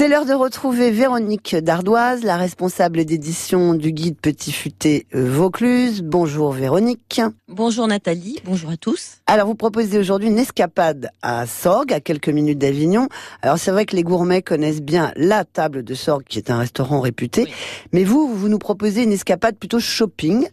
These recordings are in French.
C'est l'heure de retrouver Véronique Dardoise, la responsable d'édition du guide Petit Futé euh, Vaucluse. Bonjour Véronique. Bonjour Nathalie, bonjour à tous. Alors vous proposez aujourd'hui une escapade à Sorgue, à quelques minutes d'Avignon. Alors c'est vrai que les gourmets connaissent bien la table de Sorgue, qui est un restaurant réputé. Mais vous, vous nous proposez une escapade plutôt shopping,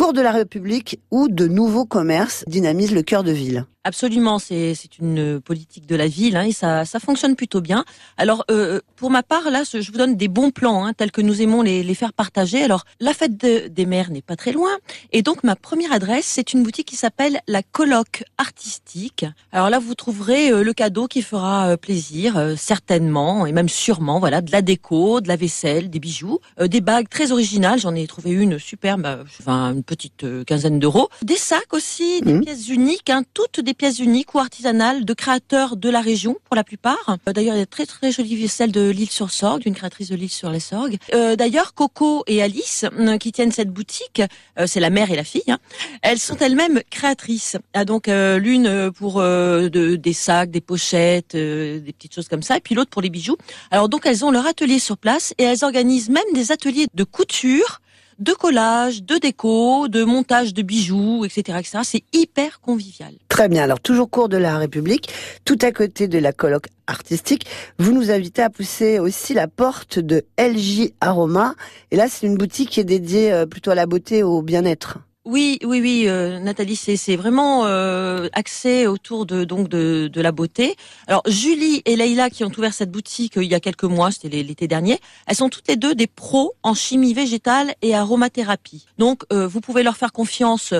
cours de la République, où de nouveaux commerces dynamisent le cœur de ville. Absolument, c'est une politique de la ville hein, et ça, ça fonctionne plutôt bien. Alors euh, pour ma part, là, je vous donne des bons plans hein, tels que nous aimons les, les faire partager. Alors la fête des mères n'est pas très loin et donc ma première adresse, c'est une boutique qui s'appelle la Colloque Artistique. Alors là, vous trouverez euh, le cadeau qui fera euh, plaisir, euh, certainement et même sûrement. Voilà, de la déco, de la vaisselle, des bijoux, des bagues très originales. J'en ai trouvé une superbe, enfin une petite quinzaine d'euros. Des sacs aussi, des mmh. pièces uniques, hein, toutes des pièces uniques ou artisanales de créateurs de la région pour la plupart. Euh, d'ailleurs, il y a très très jolie vaisselle de l'île sur Sorgue, d'une créatrice de l'île sur les Sorgues. Euh, D'ailleurs, Coco et Alice, euh, qui tiennent cette boutique, euh, c'est la mère et la fille, hein, elles sont elles-mêmes créatrices. Ah, donc l'une pour de, des sacs, des pochettes, des petites choses comme ça, et puis l'autre pour les bijoux. Alors donc elles ont leur atelier sur place et elles organisent même des ateliers de couture de collage, de déco, de montage de bijoux, etc., etc. C'est hyper convivial. Très bien. Alors, toujours cours de la République, tout à côté de la colloque artistique, vous nous invitez à pousser aussi la porte de LJ Aroma. Et là, c'est une boutique qui est dédiée euh, plutôt à la beauté au bien-être. Oui, oui, oui, euh, Nathalie, c'est vraiment euh, axé autour de donc de, de, la beauté. Alors Julie et Leïla qui ont ouvert cette boutique euh, il y a quelques mois, c'était l'été dernier, elles sont toutes les deux des pros en chimie végétale et aromathérapie. Donc euh, vous pouvez leur faire confiance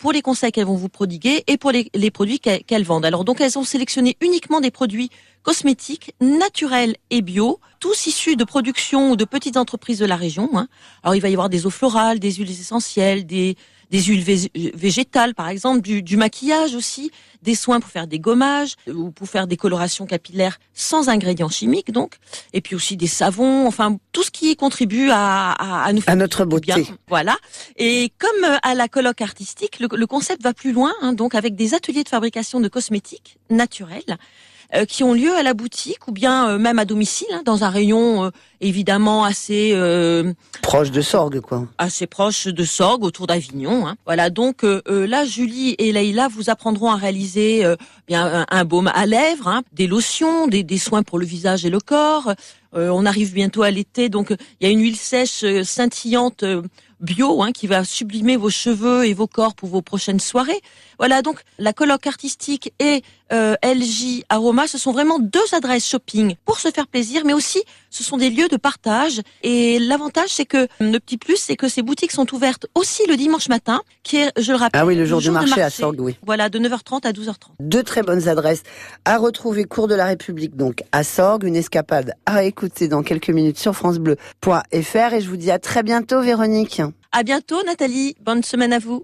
pour les conseils qu'elles vont vous prodiguer et pour les, les produits qu'elles vendent. Alors donc elles ont sélectionné uniquement des produits cosmétiques naturels et bio, tous issus de production ou de petites entreprises de la région. Hein. Alors il va y avoir des eaux florales, des huiles essentielles, des des huiles végétales par exemple, du, du, maquillage aussi, des soins pour faire des gommages ou pour faire des colorations capillaires sans ingrédients chimiques donc, et puis aussi des savons, enfin tout ce qui contribue à, à, à nous à notre beauté. Bien. Voilà. Et comme euh, à la colloque artistique, le, le concept va plus loin, hein, donc avec des ateliers de fabrication de cosmétiques naturels euh, qui ont lieu à la boutique ou bien euh, même à domicile, hein, dans un rayon euh, évidemment assez proche de Sorgue, quoi. Assez proche de Sorgue, autour d'Avignon. Hein. Voilà. Donc là, Julie et Leïla vous apprendront à réaliser bien un, baume à lèvres, hein, des lotions, des, des, soins pour le visage et le corps. On arrive bientôt à l'été, donc il y a une huile sèche scintillante bio hein, qui va sublimer vos cheveux et vos corps pour vos prochaines soirées. Voilà, donc la colloque artistique et euh, LJ Aroma, ce sont vraiment deux adresses shopping pour se faire plaisir, mais aussi ce sont des lieux de partage. Et l'avantage, c'est que le petit plus, c'est que ces boutiques sont ouvertes aussi le dimanche matin, qui est, je le rappelle, ah oui, le jour, du marché, à Sorgue, oui. Voilà, de 9h30 à 12h30. Deux très bonnes adresses à retrouver. Cours de la République, donc à Sorgue, une escapade à écouter dans quelques minutes sur francebleu.fr. Et je vous dis à très bientôt, Véronique. À bientôt, Nathalie. Bonne semaine à vous.